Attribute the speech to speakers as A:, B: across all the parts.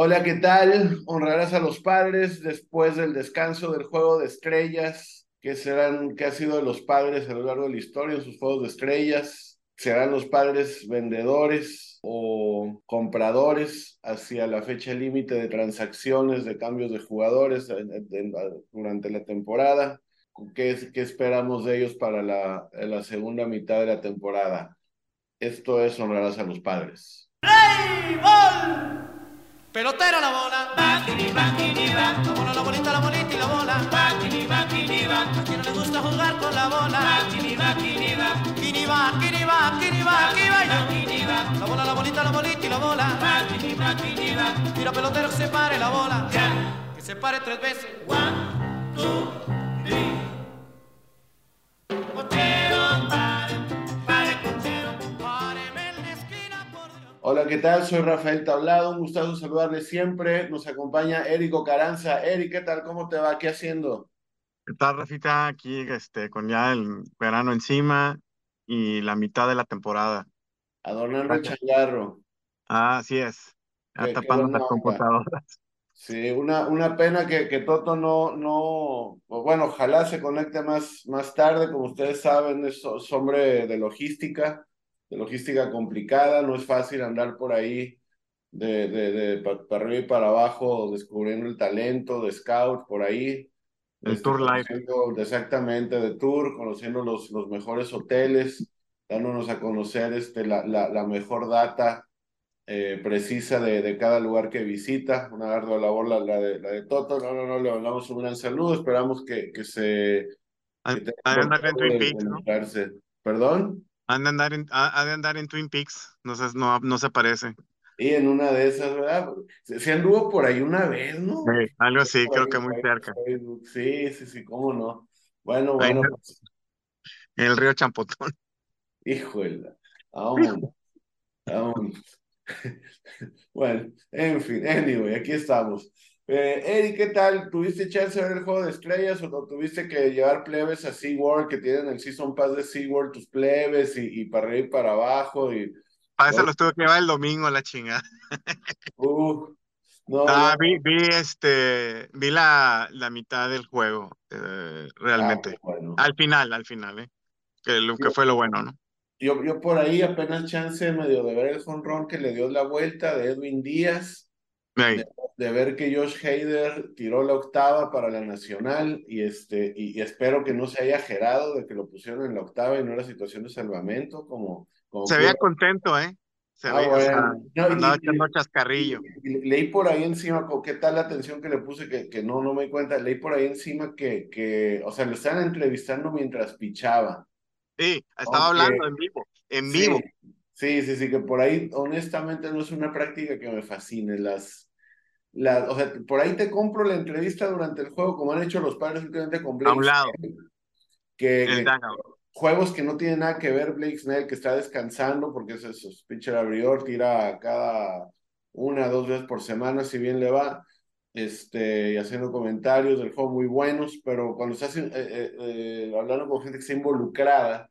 A: Hola, ¿qué tal? Honrarás a los padres después del descanso del juego de estrellas, que serán, que ha sido de los padres a lo largo de la historia en sus juegos de estrellas. Serán los padres vendedores o compradores hacia la fecha límite de transacciones, de cambios de jugadores durante la temporada. ¿Qué, ¿Qué, esperamos de ellos para la, segunda mitad de la temporada? Esto es honrarás a los padres.
B: Pelotera la bola. Baquini, baquini, va. La bola, la bolita, la bolita y la bola. Baquini, baquini, va. A quien no le gusta jugar con la bola. Baquini, baquini, va. Kini va, kini va, kini va, aquí va. La bola, la bolita, la bolita y la bola. Baquini, baquini, va. Mira pelotero que se pare la bola. Ya. Que se pare tres veces. One, two,
A: Hola, ¿qué tal? Soy Rafael Tablado, un gusto saludarles siempre. Nos acompaña Érico Caranza. Eric, ¿qué tal? ¿Cómo te va? ¿Qué haciendo?
C: ¿Qué tal, Rafita? Aquí este, con ya el verano encima y la mitad de la temporada.
A: Adornando el changarro.
C: Ah, así es. Ya tapando las computadoras.
A: Sí, una, una pena que, que Toto no, no, bueno, ojalá se conecte más, más tarde, como ustedes saben, es hombre de logística de logística complicada, no es fácil andar por ahí de, de, de para arriba y para abajo, descubriendo el talento de scout por ahí.
C: El este, tour live.
A: Exactamente, de tour, conociendo los, los mejores hoteles, dándonos a conocer este, la, la, la mejor data eh, precisa de, de, cada lugar que visita. Una ardua labor la, la, de, la de Toto. No, no, no, le mandamos un gran saludo. Esperamos que, que se.
C: Que ¿no?
A: ¿Perdón?
C: Han de andar en, ha, de andar en Twin Peaks, no se, no, no se parece.
A: Y en una de esas, ¿verdad? Se, anduvo por ahí una vez, ¿no?
C: Sí, algo así, creo que muy cerca.
A: Sí, sí, sí, cómo no. Bueno, bueno. Pues.
C: El río Champotón.
A: Híjole, vámonos, vámonos. bueno, en fin, anyway, aquí estamos. Eh, Eric, ¿qué tal? ¿Tuviste chance de ver el juego de estrellas o tuviste que llevar plebes a SeaWorld que tienen el Season Pass de SeaWorld, tus plebes y, y para arriba y para abajo? Y,
C: para eso los tuve que llevar el domingo, la chingada.
A: Uh, no,
C: ah, Vi, vi, este, vi la, la mitad del juego, eh, realmente.
A: Ah, bueno.
C: Al final, al final, ¿eh? Que, lo, que fue lo bueno, ¿no?
A: Yo, yo por ahí apenas chance medio de ver el honrón que le dio la vuelta de Edwin Díaz de, ver que Josh Hader tiró la octava para la nacional y, este, y, espero que no se haya gerado de que lo pusieron en la octava y no era situación de salvamento como... como
C: se veía contento, ¿eh? Se ah, veía, andaba echando chascarrillo.
A: leí por ahí encima, ¿qué tal la atención que le puse? Que, que no, no me di cuenta. Leí por ahí encima que, que o sea, lo estaban entrevistando mientras pichaba.
C: Sí, estaba hablando en vivo, en vivo.
A: Sí, sí, sí, que por ahí honestamente no es una práctica que me fascine. Las, la, o sea, por ahí te compro la entrevista durante el juego, como han hecho los padres últimamente con Blake.
C: A un lado.
A: Que, juegos que no tienen nada que ver, Blake Snell, que está descansando porque es eso, pitcher abridor, tira cada una, dos veces por semana, si bien le va, este, y haciendo comentarios del juego muy buenos, pero cuando estás eh, eh, eh, hablando con gente que está involucrada,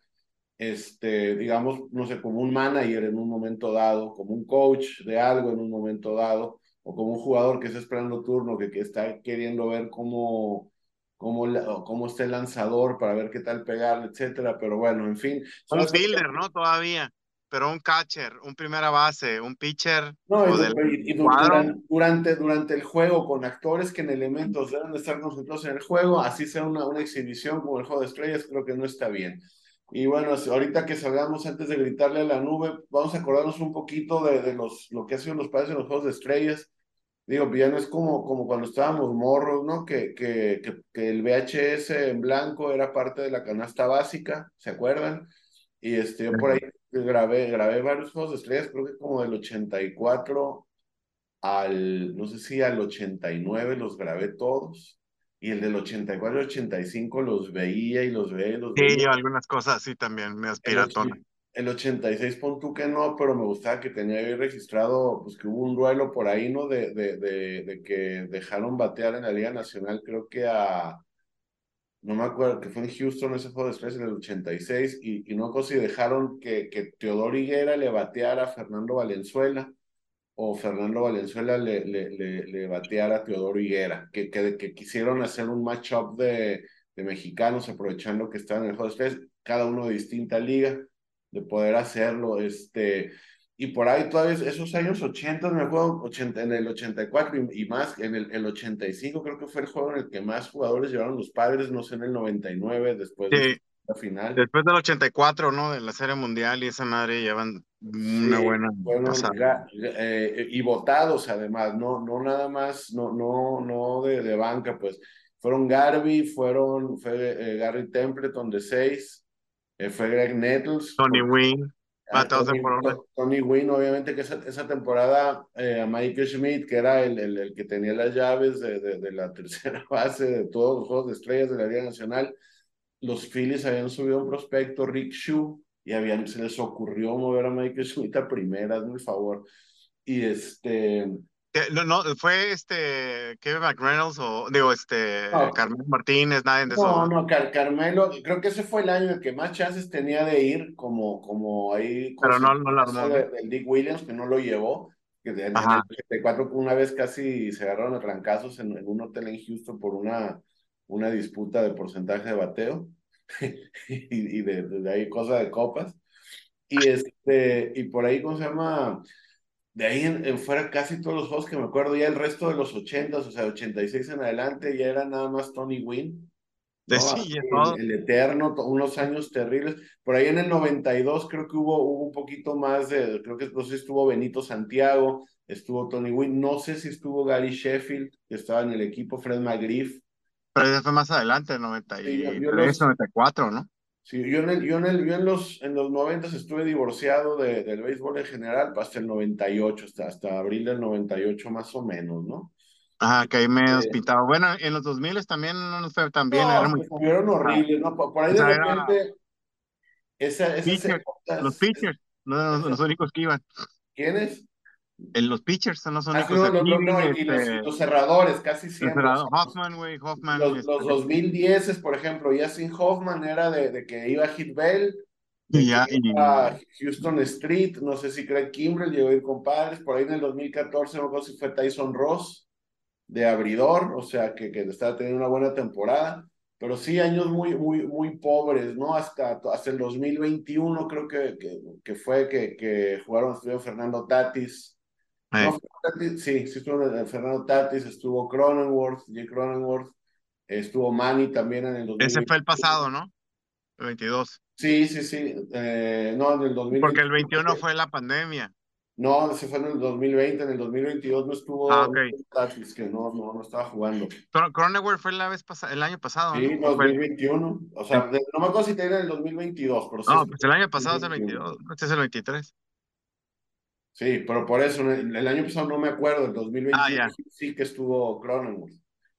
A: este, digamos, no sé, como un manager en un momento dado, como un coach de algo en un momento dado, o como un jugador que está esperando turno, que, que está queriendo ver cómo, cómo, cómo está el lanzador para ver qué tal pegar, etcétera, pero bueno, en fin.
C: Un fielder, ¿no? Todavía, pero un catcher, un primera base, un pitcher.
A: No, y, durante, durante, durante, el juego, con actores que en elementos deben estar concentrados en el juego, así sea una, una exhibición como el juego de estrellas, creo que no está bien. Y bueno, ahorita que salgamos antes de gritarle a la nube, vamos a acordarnos un poquito de, de los, lo que ha sido los padres en los juegos de estrellas. Digo, pues ya no es como, como cuando estábamos morros, ¿no? Que, que, que, el VHS en blanco era parte de la canasta básica, ¿se acuerdan? Y este, yo por ahí grabé, grabé varios juegos de estrellas, creo que como del 84 al, no sé si al 89 los grabé todos. Y el del 84 al 85 los veía y los veía y los
C: veía. Sí, algunas cosas así también, me aspiratona
A: el 86 pon tú que no, pero me gustaba que tenía ahí registrado, pues que hubo un duelo por ahí, ¿no? De, de, de, de, que dejaron batear en la Liga Nacional, creo que a, no me acuerdo, que fue en Houston ese juego de estrés en el 86, y, y no sé si dejaron que, que Teodoro Higuera le bateara a Fernando Valenzuela, o Fernando Valenzuela le, le, le, bateara a Teodoro Higuera, que, que, que quisieron hacer un matchup de, de mexicanos aprovechando que estaban en el juego de cada uno de distinta liga, de poder hacerlo. Este, y por ahí todavía esos años 80, me acuerdo, 80, en el 84 y, más, en el, el, 85 creo que fue el juego en el que más jugadores llevaron los padres, no sé, en el 99, después de la final.
C: Después del 84, ¿no? De la Serie Mundial y esa madre llevan una buena
A: bueno, eh, y votados además, no, no nada más, no, no, no de, de banca, pues fueron Garby, fueron, fue eh, Gary Templeton de 6, eh, fue Greg Nettles.
C: Tony Wynn.
A: Ah, Tony, Tony, Wynn, obviamente que esa, esa temporada eh, a Michael Schmidt, que era el, el, el, que tenía las llaves de, de, de, la tercera base de todos los juegos de estrellas de la Liga Nacional, los Phillies habían subido un prospecto, Rick Shue, y habían, se les ocurrió mover a Michael Schmidt a primera, hazme el favor. Y este,
C: no, no, fue este Kevin McReynolds o digo este Carmelo Martínez, nadie de eso.
A: No, no, Carmelo, creo que ese fue el año en que más chances tenía de ir, como, como ahí
C: Pero no, no la armó.
A: Del Dick Williams, que no lo llevó, que en, el 74 una vez casi se agarraron a trancazos en, en, un hotel en Houston por una, una disputa de porcentaje de bateo y, y de, de, ahí cosa de copas. Y este, y por ahí, ¿cómo se llama? De ahí en, fuera casi todos los juegos que me acuerdo, ya el resto de los 80, o sea, 86 en adelante, ya era nada más Tony Wynn. el, Eterno, unos años terribles. Por ahí en el 92 creo que hubo, hubo un poquito más de, creo que no sé estuvo Benito Santiago, estuvo Tony Wynn, no sé si estuvo Gary Sheffield, que estaba en el equipo, Fred McGriff.
C: Pero eso fue más adelante, 93, 94, ¿no?
A: Sí, yo en, el, yo en, el, yo en los, en los 90 estuve divorciado de, del béisbol en general hasta el 98, hasta, hasta abril del 98 más o menos, ¿no?
C: Ajá, que ahí me he hospitado. Bueno, en los 2000 también no nos fue tan bien.
A: No, era muy... fueron horribles, ¿no? Por, ahí de repente... Esa, esa
C: los pitchers, no, los únicos que iban.
A: ¿Quiénes?
C: En los pitchers son los
A: ah,
C: únicos.
A: Ah, no, no, no, y los, este, los, cerradores, casi siempre.
C: Hoffman, güey, Hoffman.
A: Los,
C: este,
A: los 2010, por ejemplo, ya sin Hoffman era de, de que iba a Hit Bell,
C: y ya,
A: y... a Houston Street, no sé si Craig Kimbrell llegó a ir con padres, por ahí en el 2014, no recuerdo si fue Tyson Ross de abridor, o sea, que, que estaba teniendo una buena temporada, pero sí años muy, muy, muy pobres, ¿no? Hasta, hasta el 2021 creo que, que, que fue que, que jugaron, Fernando Tatis, no, sí, sí estuvo Fernando Tatis, estuvo Cronenworth, Jake Cronenworth, estuvo Manny también en el 2020.
C: Ese fue el pasado, ¿no? El 22.
A: Sí, sí, sí. Eh, no, en el 2020.
C: Porque el 21 fue la pandemia.
A: No, ese fue en el 2020, en el 2022 no estuvo
C: ah, okay.
A: Tatis, que no, no, no estaba jugando.
C: Cronenworth fue la vez pasada, el año pasado,
A: Sí,
C: ¿no?
A: 2021. O sea, no me acuerdo si tenía en el 2022, pero sí.
C: No, pues el año pasado es el 22, este es el 23.
A: Sí, pero por eso, el, año pasado no me acuerdo, el 2021 ah, sí, sí, que estuvo Cronenworth.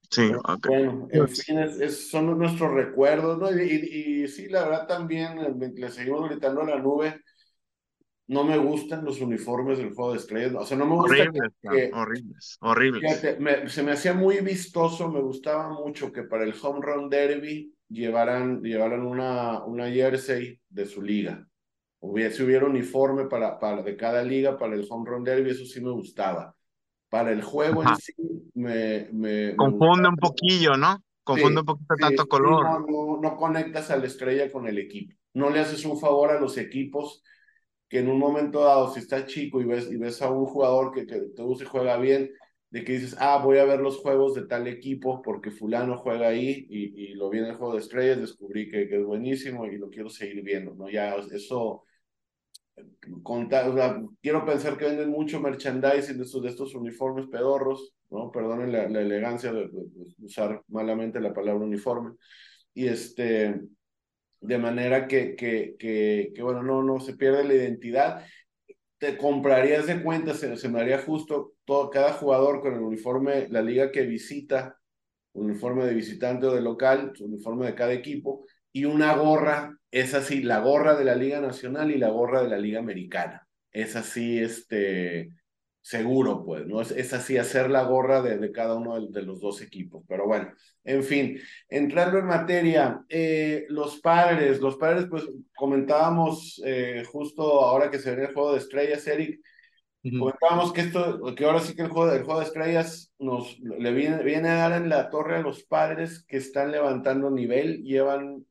C: Sí,
A: Bueno, en fin, es, son nuestros recuerdos, ¿no? Y, y, sí, la verdad también, eh, le seguimos gritando a la nube, no me gustan los uniformes del juego de estrellas, o sea, no me gusta
C: horribles, que, horribles, horribles.
A: Fíjate, se me hacía muy vistoso, me gustaba mucho que para el Home Run Derby llevaran, llevaran una, una jersey de su liga si hubiera uniforme para, para, de cada liga para el home run derby, eso sí me gustaba. Para el juego en sí me... me
C: Confunde un poquillo, ¿no? Confunde un poquito tanto color.
A: No, no, no, conectas a la estrella con el equipo. No le haces un favor a los equipos que en un momento dado, si estás chico y ves, y ves a un jugador que, que te gusta y juega bien, de que dices, ah, voy a ver los juegos de tal equipo porque fulano juega ahí y, y lo vi en el juego de estrellas, descubrí que, que, es buenísimo y lo quiero seguir viendo, ¿no? Ya eso, contar, o sea, quiero pensar que venden mucho merchandising de estos, de estos uniformes pedorros, ¿no? Perdonen la, la elegancia de, de, usar malamente la palabra uniforme. Y este, de manera que, que, que, que bueno, no, no se pierde la identidad te comprarías de cuenta, se, se me haría justo todo, cada jugador con el uniforme, la liga que visita, uniforme de visitante o de local, uniforme de cada equipo, y una gorra, es así, la gorra de la Liga Nacional y la gorra de la Liga Americana. Es así, este, seguro, pues, ¿no? Es, es así hacer la gorra de, de cada uno de, de, los dos equipos. Pero bueno, en fin, entrando en materia, eh, los padres, los padres, pues comentábamos eh, justo ahora que se ve el juego de estrellas, Eric, Comentábamos que esto, que ahora sí que el juego, el juego de estrellas nos le viene, viene a dar en la torre a los padres que están levantando nivel, llevan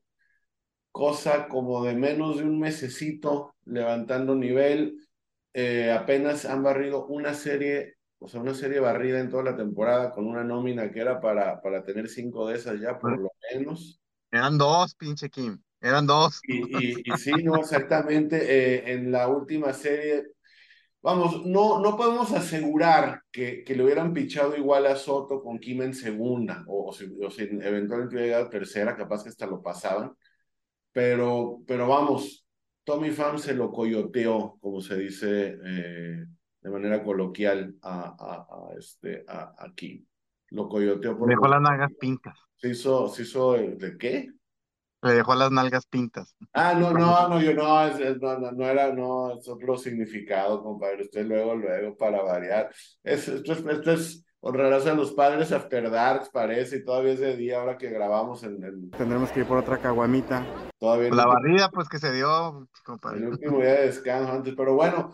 A: cosa como de menos de un mesecito levantando nivel, eh, apenas han barrido una serie, o sea, una serie barrida en toda la temporada con una nómina que era para, para tener cinco de esas ya por lo menos.
C: Eran dos, pinche Kim, eran dos.
A: Y, y, sí, no, exactamente, eh, en la última serie Vamos, no, no podemos asegurar que, que le hubieran pichado igual a Soto con Kim en segunda, o, si, eventualmente hubiera llegado tercera, capaz que hasta lo pasaban. Pero, pero vamos, Tommy Pham se lo coyoteó, como se dice eh, de manera coloquial, a, a, este, a, Kim. Lo coyoteó.
C: Por dejó las nalgas pintas.
A: Se hizo, se hizo, ¿de qué?
C: Le dejó las nalgas pintas.
A: Ah, no, no, no, yo no, no, no, era, no, es otro significado, compadre. Usted luego, luego, para variar. Es, esto es, esto es honrarás a los padres After Dark, parece, y todavía es de día ahora que grabamos en el...
C: Tendremos que ir por otra caguamita.
A: Todavía
C: La barrida, pues, que se dio, compadre.
A: El último día de descanso antes, pero bueno,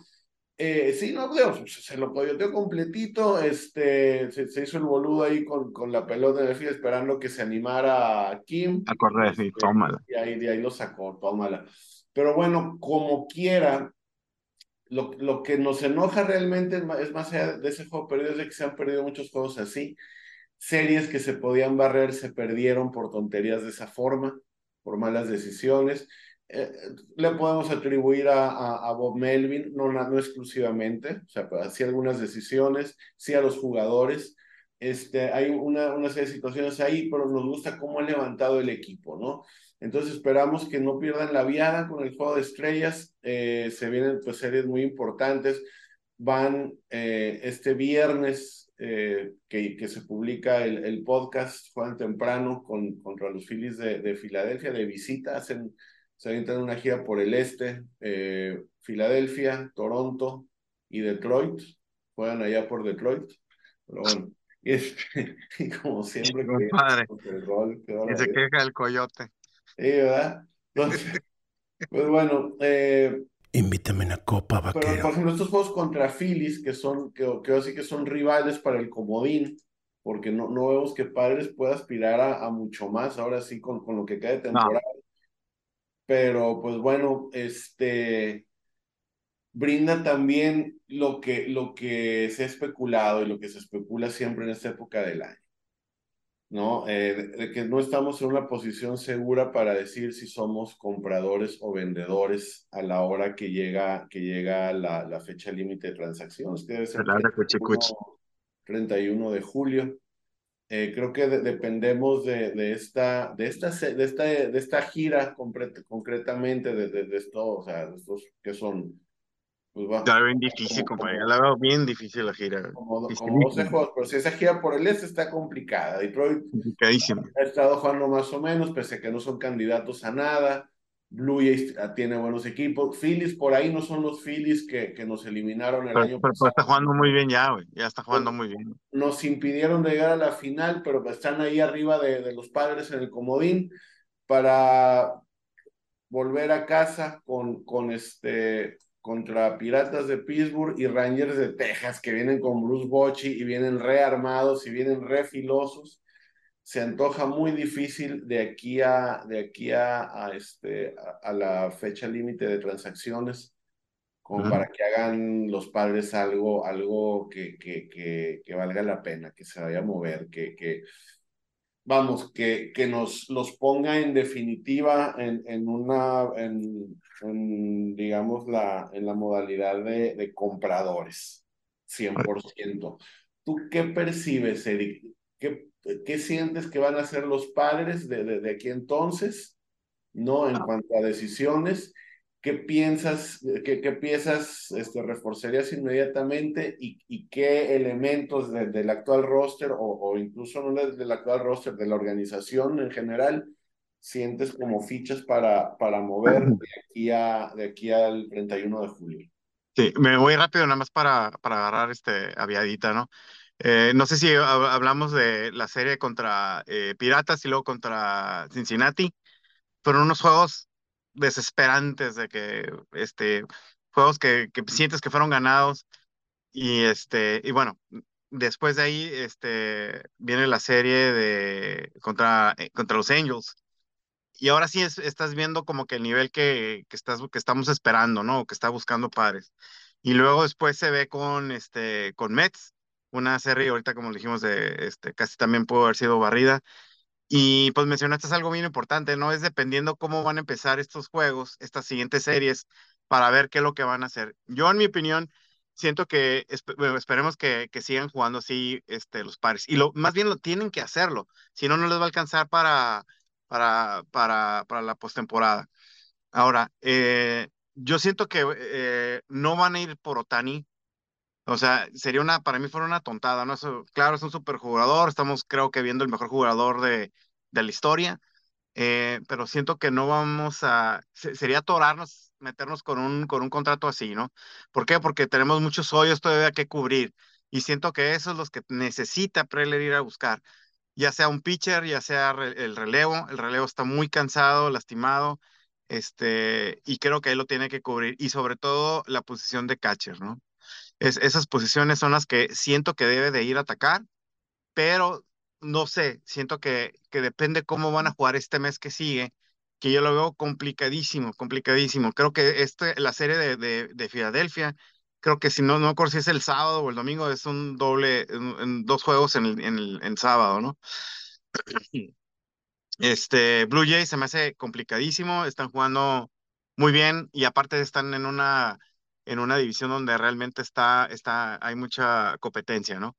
A: eh, sí, no, se lo coyoteó completito, este, se, hizo el boludo ahí con, con la pelota en el fin, esperando que se animara a Kim.
C: A correr, sí, tómala.
A: Y ahí, de ahí lo sacó, tómala. Pero bueno, como quiera, lo, lo que nos enoja realmente es más allá de ese juego perdido, es de que se han perdido muchos juegos así. Series que se podían barrer se perdieron por tonterías de esa forma, por malas decisiones. Eh, le podemos atribuir a, a, Bob Melvin, no, no exclusivamente, o sea, sí algunas decisiones, sí a los jugadores. Este, hay una, una serie de situaciones ahí, pero nos gusta cómo ha levantado el equipo, ¿no? Entonces esperamos que no pierdan la viada con el juego de estrellas. Eh, se vienen pues series muy importantes. Van eh, este viernes que, que, se publica el, el podcast, juegan temprano con, contra los Phillies de, de Filadelfia, de visita, hacen se avientan una gira por el este, eh, Filadelfia, Toronto y Detroit. Juegan allá por Detroit. Pero bueno, y, este, como siempre,
C: que, el rol, y se queja el coyote.
A: Sí, ¿verdad? Entonces, pues bueno. Eh,
B: Invítame una copa, vaquero.
A: Pero, por ejemplo, estos juegos contra Phillies, que son, que, que así que son rivales para el comodín, porque no, no vemos que Padres pueda aspirar a, a mucho más ahora sí con, con lo que queda de temporada pero pues bueno, este brinda también lo que, lo que se ha especulado y lo que se especula siempre en esta época del año, ¿no? Eh, de, que no estamos en una posición segura para decir si somos compradores o vendedores a la hora que llega, que llega la, la fecha límite de transacciones, que debe ser el 31 de julio. Eh, creo que dependemos de, de, esta, de, esta, de, esta, de esta gira concretamente, de, de, esto, o sea, de estos que son.
C: Pues va, está bien difícil, compañero. La veo bien difícil la gira.
A: Como, como 12 juegos, pero si esa gira por el este está complicada. Detroit
C: ha
A: estado jugando más o menos, pese a que no son candidatos a nada. Blue Jays tiene buenos equipos. Phillies por ahí no son los Phillies que, que nos eliminaron el año
C: pasado. está jugando muy bien ya, güey. Ya está jugando muy bien.
A: Nos impidieron llegar a la final, pero están ahí arriba de, de los padres en el comodín para volver a casa con, con este contra Piratas de Pittsburgh y Rangers de Texas, que vienen con Bruce Bochy y vienen rearmados y vienen refilosos. Se antoja muy difícil de aquí a, de aquí a, este, a, la fecha límite de transacciones, como para que hagan los padres algo, algo que, que, que, que, valga la pena, que se vaya a mover, que, que vamos, que, que nos los ponga en definitiva en, en una, en, en, digamos, la, en la modalidad de, de compradores, 100%. ¿Tú qué percibes, Eric? ¿Qué, ¿Qué sientes que van a ser los padres de, de, aquí entonces? ¿No? En ah. cuanto a decisiones, ¿qué piensas, qué, qué piezas este, reforzarías inmediatamente y, y qué elementos del actual roster o, o incluso no del actual roster, de la organización en general, sientes como fichas para, para mover de aquí, a, de aquí al 31 de julio?
C: Sí, me voy rápido nada más para, para agarrar este aviadita, ¿no? Eh, no sé si hablamos de la serie contra eh, Piratas y luego contra Cincinnati. Fueron unos juegos desesperantes de que, este, juegos que, que sientes que fueron ganados Y este, y bueno, después de ahí, este, viene la serie de contra, eh, contra los Angels. Y ahora sí es, estás viendo como que el nivel que, que, estás, que estamos esperando, ¿no? Que está buscando padres. Y luego después se ve con, este, con Mets, una serie ahorita como dijimos de, este, casi también pudo haber sido barrida. Y pues mencionaste algo bien importante, ¿no? Es dependiendo cómo van a empezar estos juegos, estas siguientes series, para ver qué es lo que van a hacer. Yo, en mi opinión, siento que esperemos que, que, sigan jugando así este, los pares. Y lo, más bien lo tienen que hacerlo, si no, no les va a alcanzar para, para, para, para la postemporada. Ahora, eh, yo siento que eh, no van a ir por Otani. O sea, sería una, para mí fuera una tontada, ¿no? claro, es un superjugador, estamos creo que viendo el mejor jugador de, de la historia, eh, pero siento que no vamos a, sería atorarnos, meternos con un, con un contrato así, ¿no? ¿Por qué? Porque tenemos muchos hoyos todavía que cubrir y siento que eso es los que necesita Preller ir a buscar, ya sea un pitcher, ya sea el relevo, el relevo está muy cansado, lastimado, este, y creo que él lo tiene que cubrir, y sobre todo la posición de catcher, ¿no? Es, esas posiciones son las que siento que debe de ir a atacar, pero no sé, siento que, que depende cómo van a jugar este mes que sigue, que yo lo veo complicadísimo, complicadísimo. Creo que este, la serie de, de, de Filadelfia, creo que si no, no me acuerdo si es el sábado o el domingo, es un doble, en, dos juegos en el, en el en sábado, ¿no? Este, Blue Jays se me hace complicadísimo, están jugando muy bien y aparte están en una, en una división donde realmente está, está, hay mucha competencia, ¿no?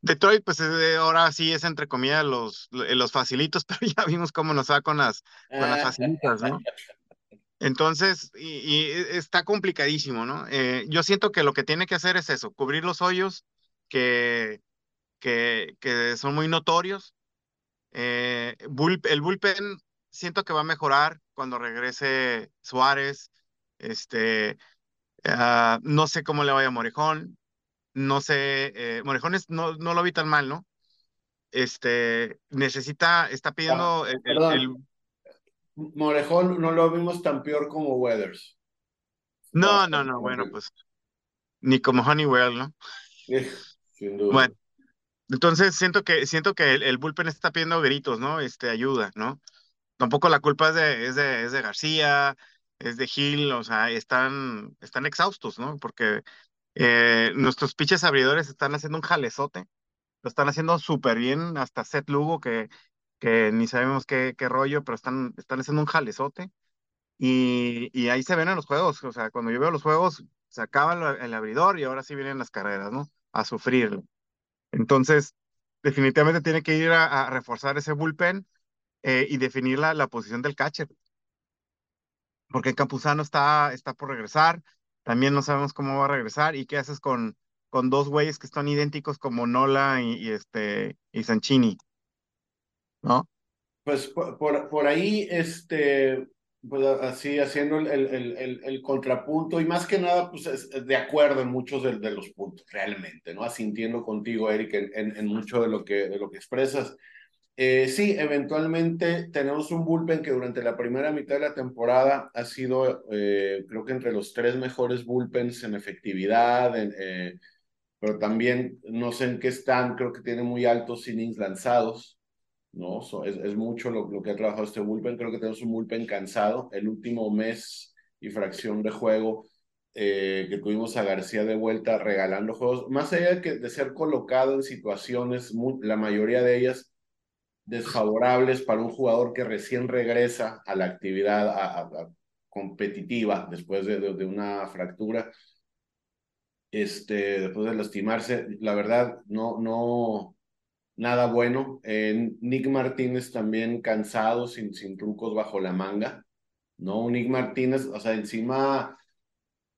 C: Detroit, pues ahora sí es entre comillas los, los facilitos, pero ya vimos cómo nos va con las, con las facilitas, ¿no? Entonces, y, está complicadísimo, ¿no? Eh, yo siento que lo que tiene que hacer es eso, cubrir los hoyos que, que, que son muy notorios eh, el bullpen siento que va a mejorar cuando regrese Suárez. Este, uh, no sé cómo le vaya a Morejón. No sé, eh, Morejón es, no, no lo vi tan mal, ¿no? Este, necesita, está pidiendo
A: ah,
C: el, el,
A: Morejón no lo vimos tan peor como Weathers.
C: No, no, no, bueno, pues ni como Honeywell, ¿no?
A: Sin duda.
C: Bueno, entonces siento que, siento que el, el, bullpen está pidiendo gritos, ¿no? Este, ayuda, ¿no? Tampoco la culpa es de, es de, es de García, es de Gil, o sea, están, están exhaustos, ¿no? Porque eh, nuestros pitches abridores están haciendo un jalezote, lo están haciendo súper bien, hasta Seth Lugo, que, que ni sabemos qué, qué rollo, pero están, están haciendo un jalezote. Y, y ahí se ven en los juegos, o sea, cuando yo veo los juegos, se acaba el, el abridor y ahora sí vienen las carreras, ¿no? A sufrirlo. Entonces, definitivamente tiene que ir a, reforzar ese bullpen eh, y definir la, la, posición del catcher. Porque Campuzano está, está por regresar, también no sabemos cómo va a regresar y qué haces con, con dos güeyes que están idénticos como Nola y, y este, y Sanchini, ¿no?
A: Pues por, por, ahí, este, pues así haciendo el, el, el, el, contrapunto y más que nada, pues es, de acuerdo en muchos de, de, los puntos, realmente, ¿no? Asintiendo contigo, Eric, en, en, en mucho de lo que, de lo que expresas. Eh, sí, eventualmente tenemos un bullpen que durante la primera mitad de la temporada ha sido, eh, creo que entre los tres mejores bullpens en efectividad, en, eh, pero también no sé en qué están, creo que tiene muy altos innings lanzados. ¿No? es, es, mucho lo, lo, que ha trabajado este bullpen. Creo que tenemos un bullpen cansado. El último mes y fracción de juego eh, que tuvimos a García de vuelta regalando juegos, más allá de, que, de ser colocado en situaciones, muy, la mayoría de ellas desfavorables para un jugador que recién regresa a la actividad a, a, a competitiva después de, de, de, una fractura, este, después de lastimarse, la verdad, no, no, nada bueno. Eh, Nick Martínez también cansado, sin, sin trucos bajo la manga. ¿no? Nick Martínez, o sea, encima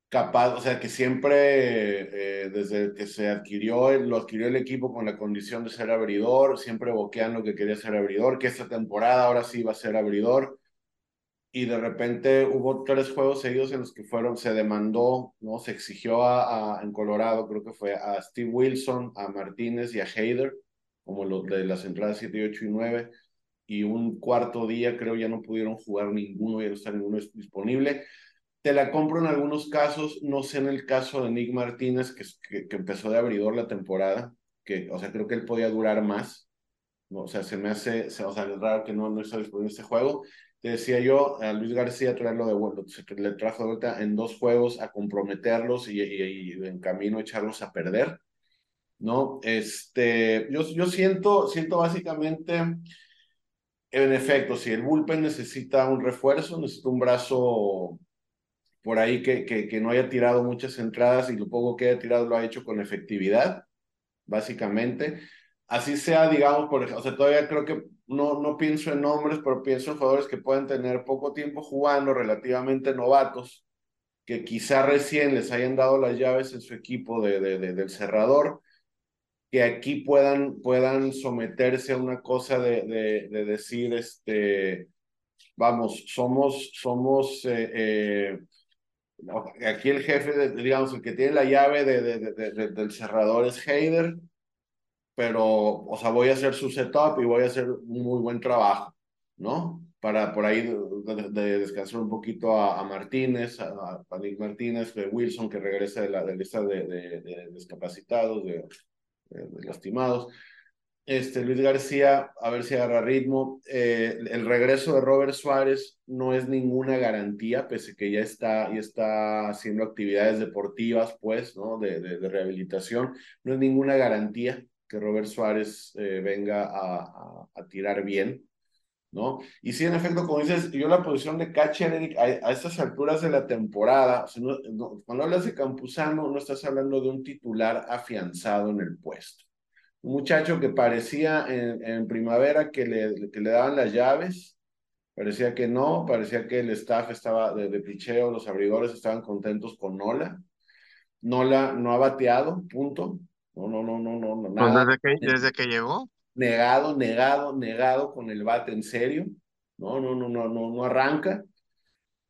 A: capaz, o sea, que siempre, eh, desde que se adquirió, lo adquirió el equipo con la condición de ser abridor, siempre boqueando que quería ser abridor, que esta temporada ahora sí va a ser abridor. Y de repente hubo tres juegos seguidos en los que fueron, se demandó, ¿no? Se exigió a en Colorado, creo que fue a Steve Wilson, a Martínez y a Hayder como los de las entradas 7, 8 y 9, y un cuarto día creo ya no pudieron jugar ninguno, ya no está ninguno disponible. te la compro en algunos casos, no sé en el caso de Nick Martínez, que, que, empezó de abridor la temporada, que, o sea, creo que él podía durar más. ¿no? O sea, se me hace, o sea, es raro que no, no está disponible este juego. Te decía yo, a Luis García traerlo de vuelta, le trajo de vuelta en dos juegos a comprometerlos y en camino echarlos a perder. ¿No? Este, yo, yo siento, siento básicamente, en efecto, si el bullpen necesita un refuerzo, necesita un brazo por ahí que, que, que no haya tirado muchas entradas y lo poco que haya tirado lo ha hecho con efectividad, básicamente. Así sea, digamos, por o sea, todavía creo que no, no pienso en nombres, pero pienso en jugadores que pueden tener poco tiempo jugando, relativamente novatos, que quizá recién les hayan dado las llaves en su equipo de, de del cerrador que aquí puedan, puedan someterse a una cosa de, de, de decir, este, vamos, somos, somos, eh, eh, aquí el jefe, digamos, el que tiene la llave de, del cerrador es Heider, pero, o sea, voy a hacer su setup y voy a hacer un muy buen trabajo, ¿no? Para por ahí de, descansar un poquito a, Martínez, a, a, Martínez, de Wilson, que regresa de la lista de, discapacitados, de, eh, lastimados. Este, Luis García, a ver si agarra ritmo. Eh, el regreso de Robert Suárez no es ninguna garantía, pese que ya está, está haciendo actividades deportivas, pues, ¿no? De, rehabilitación. No es ninguna garantía que Robert Suárez eh, venga a, tirar bien, ¿no? Y sí, en efecto, como dices, yo la posición de catcher, a, a estas alturas de la temporada, cuando hablas de Campuzano, no estás hablando de un titular afianzado en el puesto. Un muchacho que parecía en, en primavera que le, que le daban las llaves, parecía que no, parecía que el staff estaba de, de picheo, los abridores estaban contentos con Nola. Nola no ha bateado, punto. No, no, no, no, no,
C: pues nada. desde que, desde que llegó
A: negado, negado, negado con el bate en serio. No, no, no, no, no, no arranca.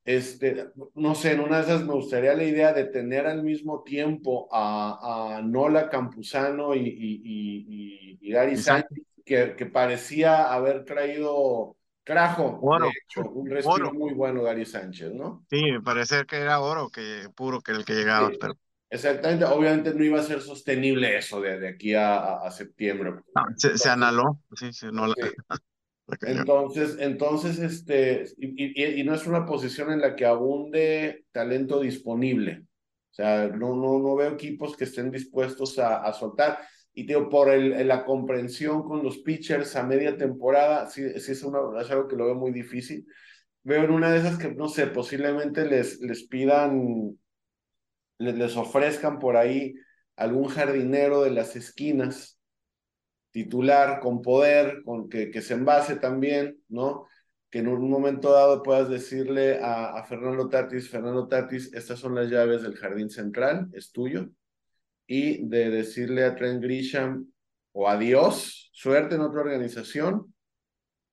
A: Este, no sé, en una de esas me gustaría la idea de tener al mismo tiempo a, a Nola Campuzano y, y, y, y Gary Sánchez, que, que, parecía haber traído, trajo, de hecho, un respiro muy bueno Gary Sánchez, ¿no?
C: Sí, me parece que era oro que puro que el que llegaba,
A: Sí.
C: pero
A: Exactamente, obviamente no iba a ser sostenible eso de, de aquí a, a, septiembre.
C: no, se, se analó, sí, se anuló.
A: sí. Entonces, entonces, este, y, y, y no es una posición en la que abunde talento disponible. O sea, no, no, no veo equipos que estén dispuestos a, a soltar. Y digo, por el, la comprensión con los pitchers a media temporada, sí, sí es, una, es algo que lo veo muy difícil. Veo en una de esas que, no sé, posiblemente les, les pidan, les, ofrezcan por ahí algún jardinero de las esquinas titular con poder, con que, que se envase también, ¿no? Que en un momento dado puedas decirle a, a Fernando Tatis, Fernando Tatis, estas son las llaves del jardín central, es tuyo, y de decirle a Trent Grisham o adiós, suerte en otra organización,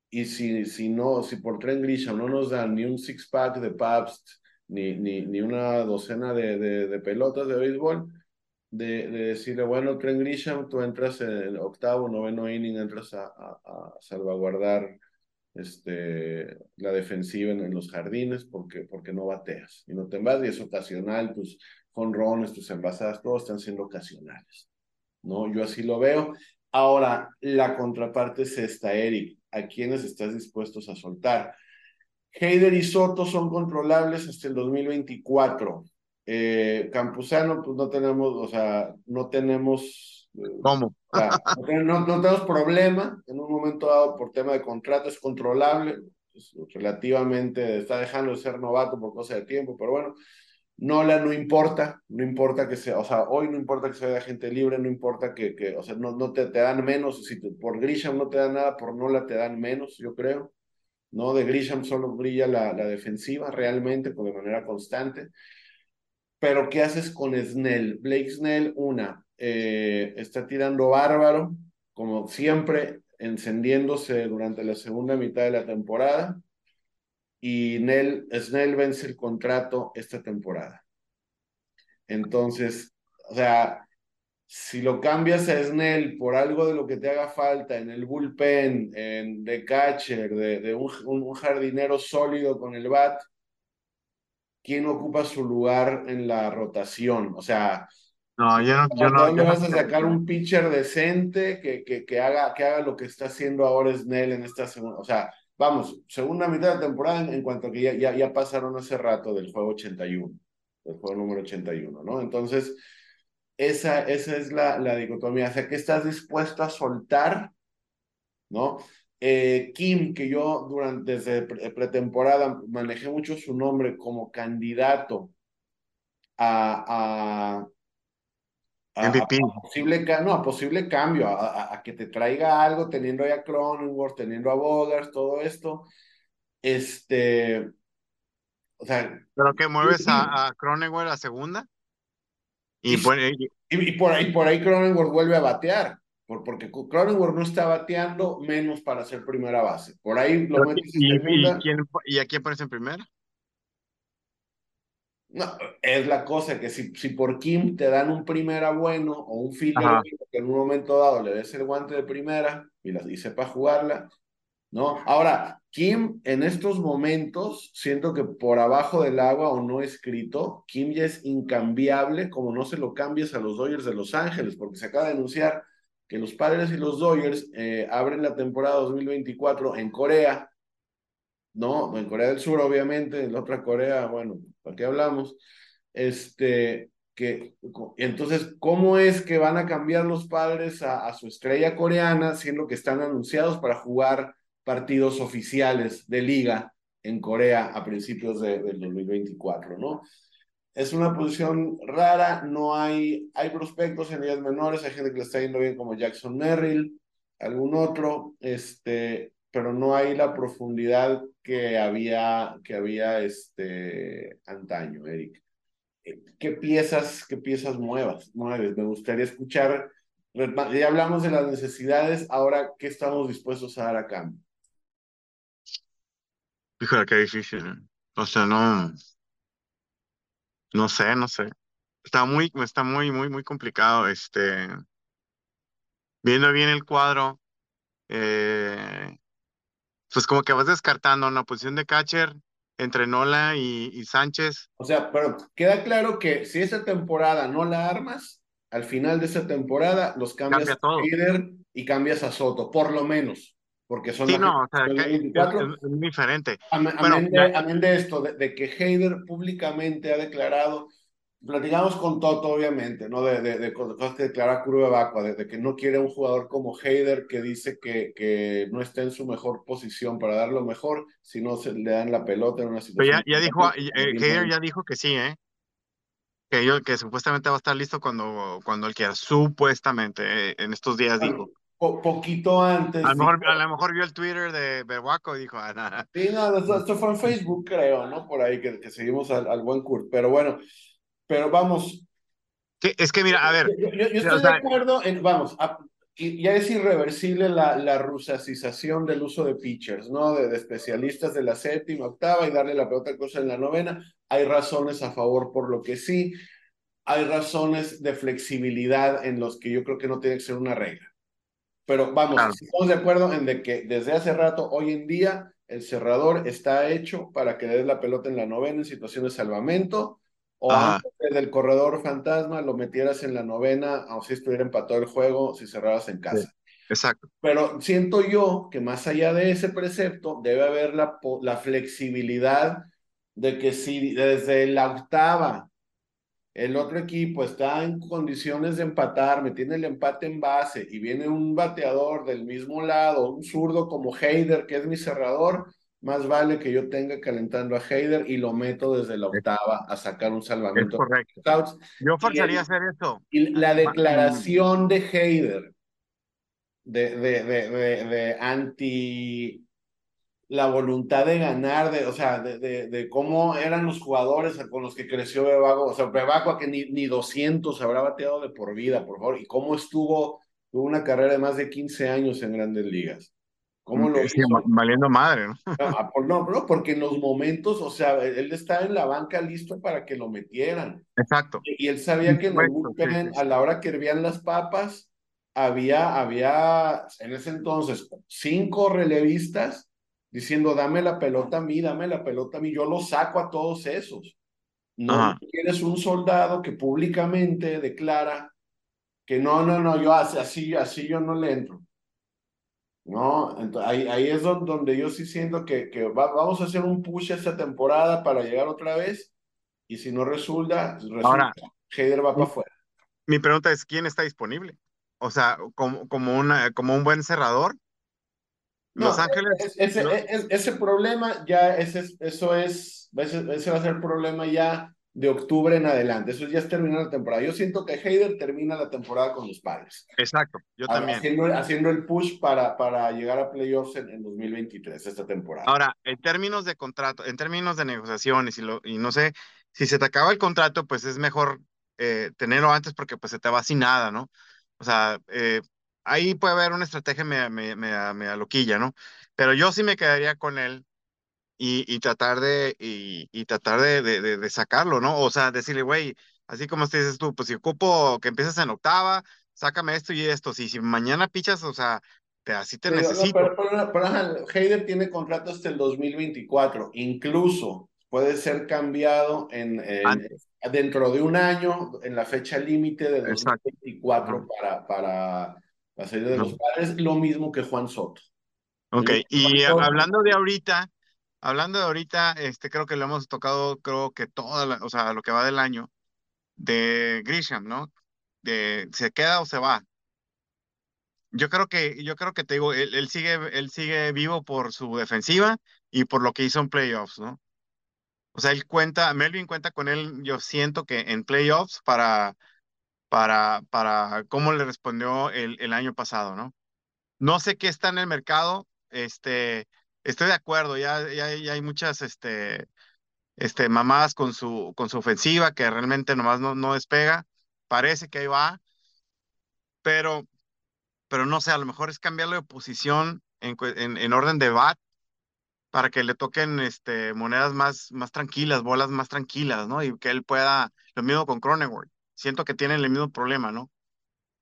A: y si, si no, si por Trent Grisham no nos dan ni un six-pack de Pabst, ni, ni, ni una docena de, de, pelotas de béisbol, de, de, decirle, bueno, Trent Grisham, tú entras en octavo, noveno inning, entras a, a, a salvaguardar este, la defensiva en, en, los jardines porque, porque no bateas y no te envasas y es ocasional, tus jonrones, tus envasadas, todos están siendo ocasionales, ¿no? Yo así lo veo. Ahora, la contraparte es esta, Eric, ¿a quiénes estás dispuestos a soltar? Heider y Soto son controlables hasta el 2024. Eh, Campuzano, pues no tenemos, o sea, no tenemos.
C: Eh, ¿Cómo?
A: O sea, no, no, tenemos problema. En un momento dado, por tema de contrato, es controlable. Es relativamente, está dejando de ser novato por cosa de tiempo, pero bueno. Nola no importa, no importa que sea, o sea, hoy no importa que sea gente libre, no importa que, que o sea, no, no te, te dan menos, si te, por Grisham no te dan nada, por Nola te dan menos, yo creo, ¿no? De Grisham solo brilla la, defensiva realmente, pues de manera constante. Pero, ¿qué haces con Snell? Blake Snell, una, eh, está tirando bárbaro, como siempre, encendiéndose durante la segunda mitad de la temporada. Y Nell, Snell vence el contrato esta temporada. Entonces, o sea, si lo cambias a Snell por algo de lo que te haga falta en el bullpen, en, de catcher, de, de un, un, jardinero sólido con el bat, quién ocupa su lugar en la rotación. O sea,
C: no, yo no, yo no,
A: yo vas a sacar un pitcher decente que, que, que, haga, que haga lo que está haciendo ahora Snell en esta segunda. O sea, vamos, segunda mitad de temporada en, cuanto a que ya, ya, ya pasaron hace rato del juego 81, del juego número 81, ¿no? Entonces, esa, esa es la, la dicotomía. O sea, ¿qué estás dispuesto a soltar? ¿No? Eh, Kim, que yo durante desde pretemporada manejé mucho su nombre como candidato a, a, posible, no, a posible cambio, a, que te traiga algo teniendo ya a Cronenworth, teniendo a Bogart, todo esto. Este, o sea.
C: ¿Pero que mueves a, a Cronenworth a segunda?
A: Y, por, y, por ahí, por ahí Cronenworth vuelve a batear porque Cronenworth no está bateando menos para ser primera base. Por ahí lo metes
C: ¿Y, ¿y, quién, ¿Y a quién pones en primera?
A: No, es la cosa que si, si por Kim te dan un primera bueno o un fielder que en un momento dado le des el guante de primera y, la, y sepa jugarla, ¿no? Ahora, Kim en estos momentos, siento que por abajo del agua o no escrito, Kim ya es incambiable como no se lo cambies a los Dodgers de Los Ángeles, porque se acaba de anunciar que los Padres y los Dodgers eh, abren la temporada 2024 en Corea, ¿no? En Corea del Sur, obviamente, en la otra Corea, bueno, ¿para qué hablamos? Este, que, entonces, ¿cómo es que van a cambiar los padres a, su estrella coreana, siendo que están anunciados para jugar partidos oficiales de liga en Corea a principios de, del 2024, ¿no? Es una posición rara, no hay, hay prospectos en ligas menores, hay gente que le está yendo bien como Jackson Merrill, algún otro, este, pero no hay la profundidad que había, que había este, antaño, Eric. Eh, ¿Qué piezas, qué piezas muevas, mueves? Me gustaría escuchar, ya hablamos de las necesidades, ahora, ¿qué estamos dispuestos a dar a cambio?
C: Híjole, qué difícil. ¿eh? O sea, no, no sé, no sé. Está muy, está muy, muy, muy complicado. Este, viendo bien el cuadro, eh, pues como que vas descartando una posición de catcher entre Nola y, Sánchez.
A: O sea, pero queda claro que si esa temporada no la armas, al final de esa temporada los cambias a líder y cambias a Soto, por lo menos. Porque son
C: sí, no, o sea, es, diferente.
A: Amén, de, esto, de, que Heider públicamente ha declarado, platicamos con Toto, obviamente, ¿no? De, de, cosas que declara Curva Vacua, de, que no quiere un jugador como Heider que dice que, que no está en su mejor posición para dar lo mejor, si no se le dan la pelota en una situación.
C: Pero ya, ya dijo, eh, ya dijo que sí, ¿eh? Que, yo, que supuestamente va a estar listo cuando, cuando él quiera, supuestamente, eh, en estos días dijo
A: poquito antes.
C: A lo, mejor, vio el Twitter de Behuaco y dijo, ah, nada.
A: Sí, no, esto, fue en Facebook, creo, ¿no? Por ahí que, que seguimos al, buen Kurt. Pero bueno, pero vamos.
C: es que mira, a ver.
A: Yo, estoy de acuerdo en, vamos, ya es irreversible la, la rusacización del uso de pitchers, ¿no? De, de, especialistas de la séptima, octava y darle la pelota cosa en la novena. Hay razones a favor por lo que sí. Hay razones de flexibilidad en los que yo creo que no tiene que ser una regla. Pero vamos, estamos de acuerdo en de que desde hace rato, hoy en día, el cerrador está hecho para que des la pelota en la novena en situación de salvamento, o antes del corredor fantasma lo metieras en la novena, o si estuviera empatado el juego, si cerrabas en casa.
C: exacto.
A: Pero siento yo que más allá de ese precepto, debe haber la, la flexibilidad de que si desde la octava el otro equipo está en condiciones de empatar, me tiene el empate en base y viene un bateador del mismo lado, un zurdo como Heider, que es mi cerrador, más vale que yo tenga calentando a Heider y lo meto desde la octava a sacar un salvamento.
C: correcto. Yo forzaría hacer eso.
A: Y la declaración de Heider de, de, de, de anti la voluntad de ganar, de, o sea, de, de, de, cómo eran los jugadores con los que creció Bebago, o sea, Bebago que ni, ni 200 habrá bateado de por vida, por favor, y cómo estuvo, tuvo una carrera de más de 15 años en grandes ligas. ¿Cómo lo
C: sí, Valiendo madre, ¿no?
A: Ah, no, no, porque en los momentos, o sea, él estaba en la banca listo para que lo metieran.
C: Exacto.
A: Y, él sabía que en el a la hora que hervían las papas, había, había en ese entonces cinco relevistas diciendo, dame la pelota a mí, dame la pelota a mí, yo lo saco a todos esos. No tienes un soldado que públicamente declara que no, no, no, yo así, así yo no le entro. ¿no? Entonces, ahí, ahí es donde, yo sí siento que, que vamos a hacer un push esta temporada para llegar otra vez y si no resulta, resulta Ahora, Heider va para afuera.
C: Mi pregunta es, ¿quién está disponible? O sea, como, como, una, como un buen cerrador. Los Ángeles.
A: ese, ese, problema ya, ese, eso es, ese, ese va a ser problema ya de octubre en adelante. Eso ya es terminar la temporada. Yo siento que Heider termina la temporada con los padres.
C: Exacto, yo también.
A: Haciendo, haciendo el push para, para llegar a playoffs en, en, 2023, esta temporada.
C: Ahora, en términos de contrato, en términos de negociaciones y, lo, y no sé, si se te acaba el contrato, pues es mejor eh, tenerlo antes porque pues se te va sin nada, ¿no? O sea, eh, ahí puede haber una estrategia me, me, me, me loquilla, ¿no? Pero yo sí me quedaría con él y, tratar de, y, tratar de, de, sacarlo, ¿no? O sea, decirle, güey, así como te dices tú, pues si ocupo que empieces en octava, sácame esto y esto. Si, si mañana pichas, o sea, te, así te necesito.
A: pero, pero, Heider tiene contrato hasta el 2024, incluso puede ser cambiado en, dentro de un año, en la fecha límite de 2024 para, para la serie de los padres, lo mismo que Juan Soto.
C: Ok, y hablando de ahorita, Hablando de ahorita, este, creo que lo hemos tocado, creo que toda, o sea, lo que va del año, de Grisham, ¿no? De se queda o se va. Yo creo que, yo creo que te digo, él, él, sigue, él sigue vivo por su defensiva y por lo que hizo en playoffs, ¿no? O sea, él cuenta, Melvin cuenta con él, yo siento que en playoffs para, para, para cómo le respondió el, el año pasado, ¿no? No sé qué está en el mercado, este, Estoy de acuerdo, ya, ya, hay muchas este, este, mamadas con su, con su ofensiva que realmente nomás no, no despega. Parece que ahí va, pero, pero no sé, a lo mejor es cambiarle de posición en, en, orden de bat para que le toquen este, monedas más, más tranquilas, bolas más tranquilas, ¿no? Y que él pueda, lo mismo con Cronenworth. Siento que tienen el mismo problema, ¿no?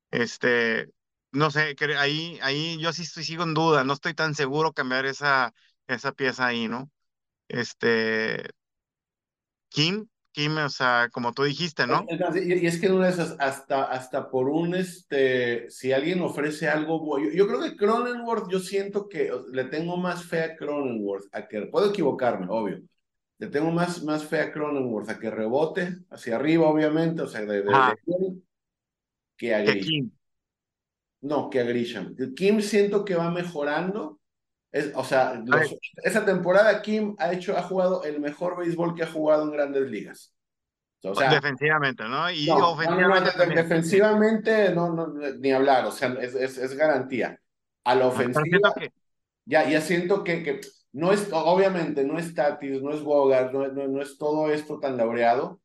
C: Este, no sé, ahí, ahí yo sí estoy, sigo en duda, no estoy tan seguro cambiar esa, esa pieza ahí, ¿no? Este, Kim, Kim, o sea, como tú dijiste, ¿no?
A: Y, es que de esas, hasta, hasta por un, este, si alguien ofrece algo, yo, yo creo que Cronenworth, yo siento que le tengo más fe a Cronenworth, a que, puedo equivocarme, obvio, le tengo más, más fe a Cronenworth, a que rebote hacia arriba, obviamente, o sea, de, de, que a Kim. No, que a Grisham. Kim siento que va mejorando. Es, o sea, esa temporada Kim ha hecho, ha jugado el mejor béisbol que ha jugado en grandes ligas.
C: O sea, defensivamente, ¿no?
A: Y ofensivamente. defensivamente, no, no, ni hablar, o sea, es, es, garantía. A la ofensiva, ya, ya siento que, que no es, obviamente, no es Tatis, no es Bogart, no, no, no es todo esto tan laureado,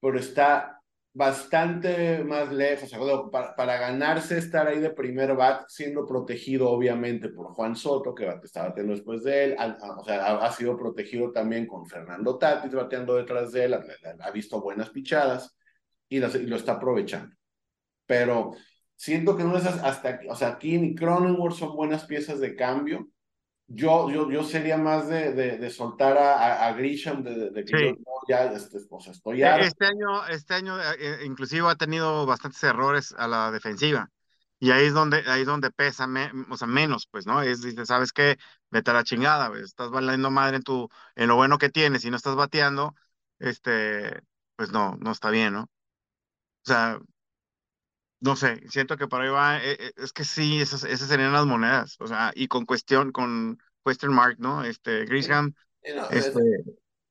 A: pero está bastante más lejos, para, para, ganarse estar ahí de primer bat, siendo protegido obviamente por Juan Soto, que estaba bateando después de él, o sea, ha, sido protegido también con Fernando Tatis bateando detrás de él, ha, visto buenas pichadas y, lo está aprovechando. Pero siento que no es hasta, o sea, Kim y Cronenworth son buenas piezas de cambio, yo, yo, yo sería más de, de, soltar a, a, Grisham, de, que yo ya este, estoy ya.
C: Este año, este año eh, eh, inclusive ha tenido bastantes errores a la defensiva. Y ahí es donde, ahí es donde pesa, o sea, menos, pues, ¿no? Es, dice, ¿sabes qué? Vete a la chingada, pues, estás valiendo madre en tu, en lo bueno que tienes y no estás bateando, este, pues no, no está bien, ¿no? O sea, no sé, siento que por ahí va, eh, eh, es que sí, esas, esas serían las monedas, o sea, y con cuestión, con question mark, ¿no? Este, Grisham, este,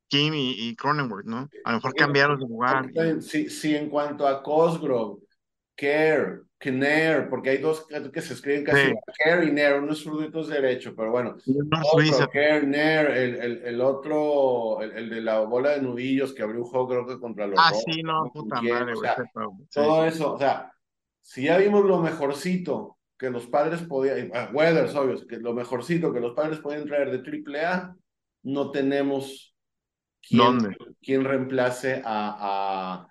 C: Kim y, y, Cronenworth, ¿no? A lo mejor cambiaron de lugar.
A: Sí, sí, en cuanto a Cosgrove, Care, Kner, porque hay dos que se escriben casi sí. Care y Nair, uno es zurdo derecho, pero bueno. No Care, Nair, el, el, el, otro, el, el, de la bola de nudillos que abrió un juego creo que contra los
C: Ah, sí, no, puta madre,
A: o sea, Todo eso, o sea, si ya vimos lo mejorcito que los padres podían, uh, Weathers, obvio, que lo mejorcito que los padres podían traer de AAA, no tenemos quién, quién reemplace a,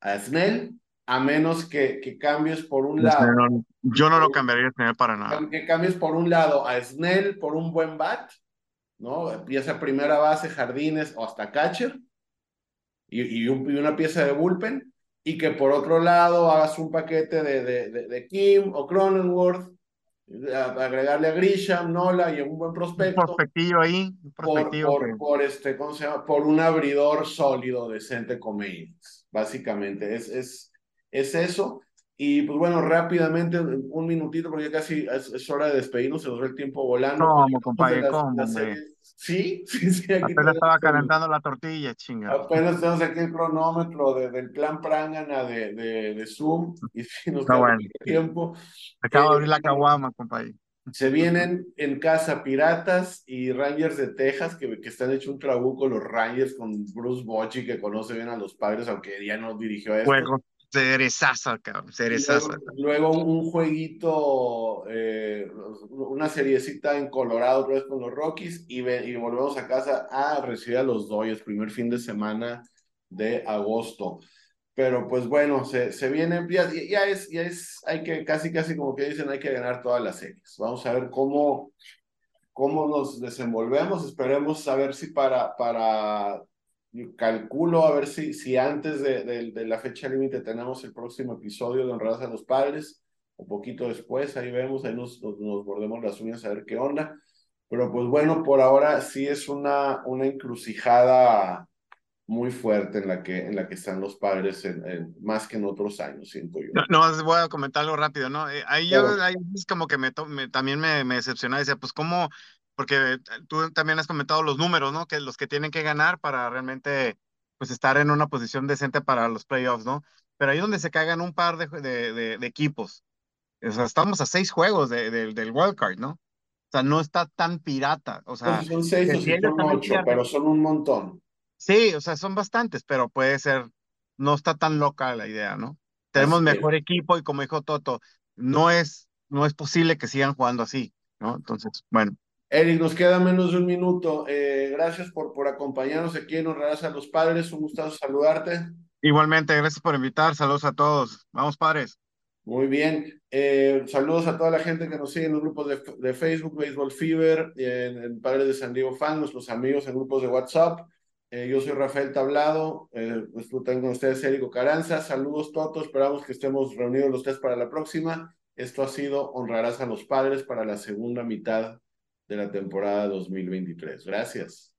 A: a, a, Snell, a menos que, que cambies por un lado.
C: yo no lo cambiaría a Snell para nada.
A: Que cambies por un lado a Snell por un buen bat, ¿no? Empieza primera base, jardines o hasta catcher y, una pieza de bullpen, y que por otro lado hagas un paquete de, de, de, Kim o Cronenworth, agregarle a Grisham, Nola y un buen prospecto.
C: Un prospectillo ahí. Un prospectillo
A: por, por, este, ¿cómo se llama? Por un abridor sólido, decente como básicamente. Es, es, es eso. Y pues bueno, rápidamente, un minutito, porque ya casi es, hora de despedirnos, se nos ve el tiempo volando.
C: ¿Cómo, compadre? ¿Cómo,
A: Sí, sí, sí.
C: Aquí Apenas estaba calentando la tortilla, chinga.
A: Apenas tenemos aquí el cronómetro del plan Prangana de, de, de, Zoom y si nos
C: Está bueno.
A: tiempo.
C: Acabo de abrir la eh, caguama, compadre.
A: Se vienen en casa Piratas y Rangers de Texas, que, que están hecho un trabuco los Rangers con Bruce Bochy, que conoce bien a los padres, aunque ya no dirigió a esto.
C: Juego Cerezaza, cabrón, cerezaza.
A: Luego, luego, un jueguito, eh, una seriecita en Colorado otra vez con los Rockies y, y volvemos a casa a recibir a los Dodgers, primer fin de semana de agosto. Pero pues bueno, se, se viene, ya, ya, es, ya es, hay que, casi, casi como que dicen, hay que ganar todas las series. Vamos a ver cómo, cómo nos desenvolvemos. Esperemos saber si para, para calculo a ver si, si antes de, de, la fecha límite tenemos el próximo episodio de Honradas a los Padres, un poquito después, ahí vemos, ahí nos, nos, mordemos las uñas a ver qué onda. Pero pues bueno, por ahora sí es una, una encrucijada muy fuerte en la que, en la que están los padres, en, más que en otros años, siento yo.
C: No, no voy a comentarlo rápido, ¿no? Eh, ahí yo, ahí es como que me, también me, me decepciona, decía, pues cómo porque tú también has comentado los números, ¿no? Que los que tienen que ganar para realmente pues estar en una posición decente para los playoffs, ¿no? Pero ahí donde se caigan un par de, de, de, equipos. O sea, estamos a seis juegos de, del wildcard, ¿no? O sea, no está tan pirata. O sea,
A: son seis o son ocho, pero son un montón.
C: Sí, o sea, son bastantes, pero puede ser, no está tan loca la idea, ¿no? Tenemos mejor equipo y como dijo Toto, no es, no es posible que sigan jugando así, ¿no? Entonces, bueno.
A: Eric, nos queda menos de un minuto. Eh, gracias por, por acompañarnos aquí en Honradas a los Padres. Un gusto saludarte.
C: Igualmente, gracias por invitar. Saludos a todos. Vamos, padres.
A: Muy bien. Eh, saludos a toda la gente que nos sigue en los grupos de, de Facebook, Baseball Fever, en, en, Padres de San Diego Fan, nuestros amigos en grupos de WhatsApp. Eh, yo soy Rafael Tablado, eh, tengo con ustedes Eric Caranza. Saludos todos, esperamos que estemos reunidos los tres para la próxima. Esto ha sido Honrarás a los Padres para la segunda mitad de la temporada 2023. Gracias.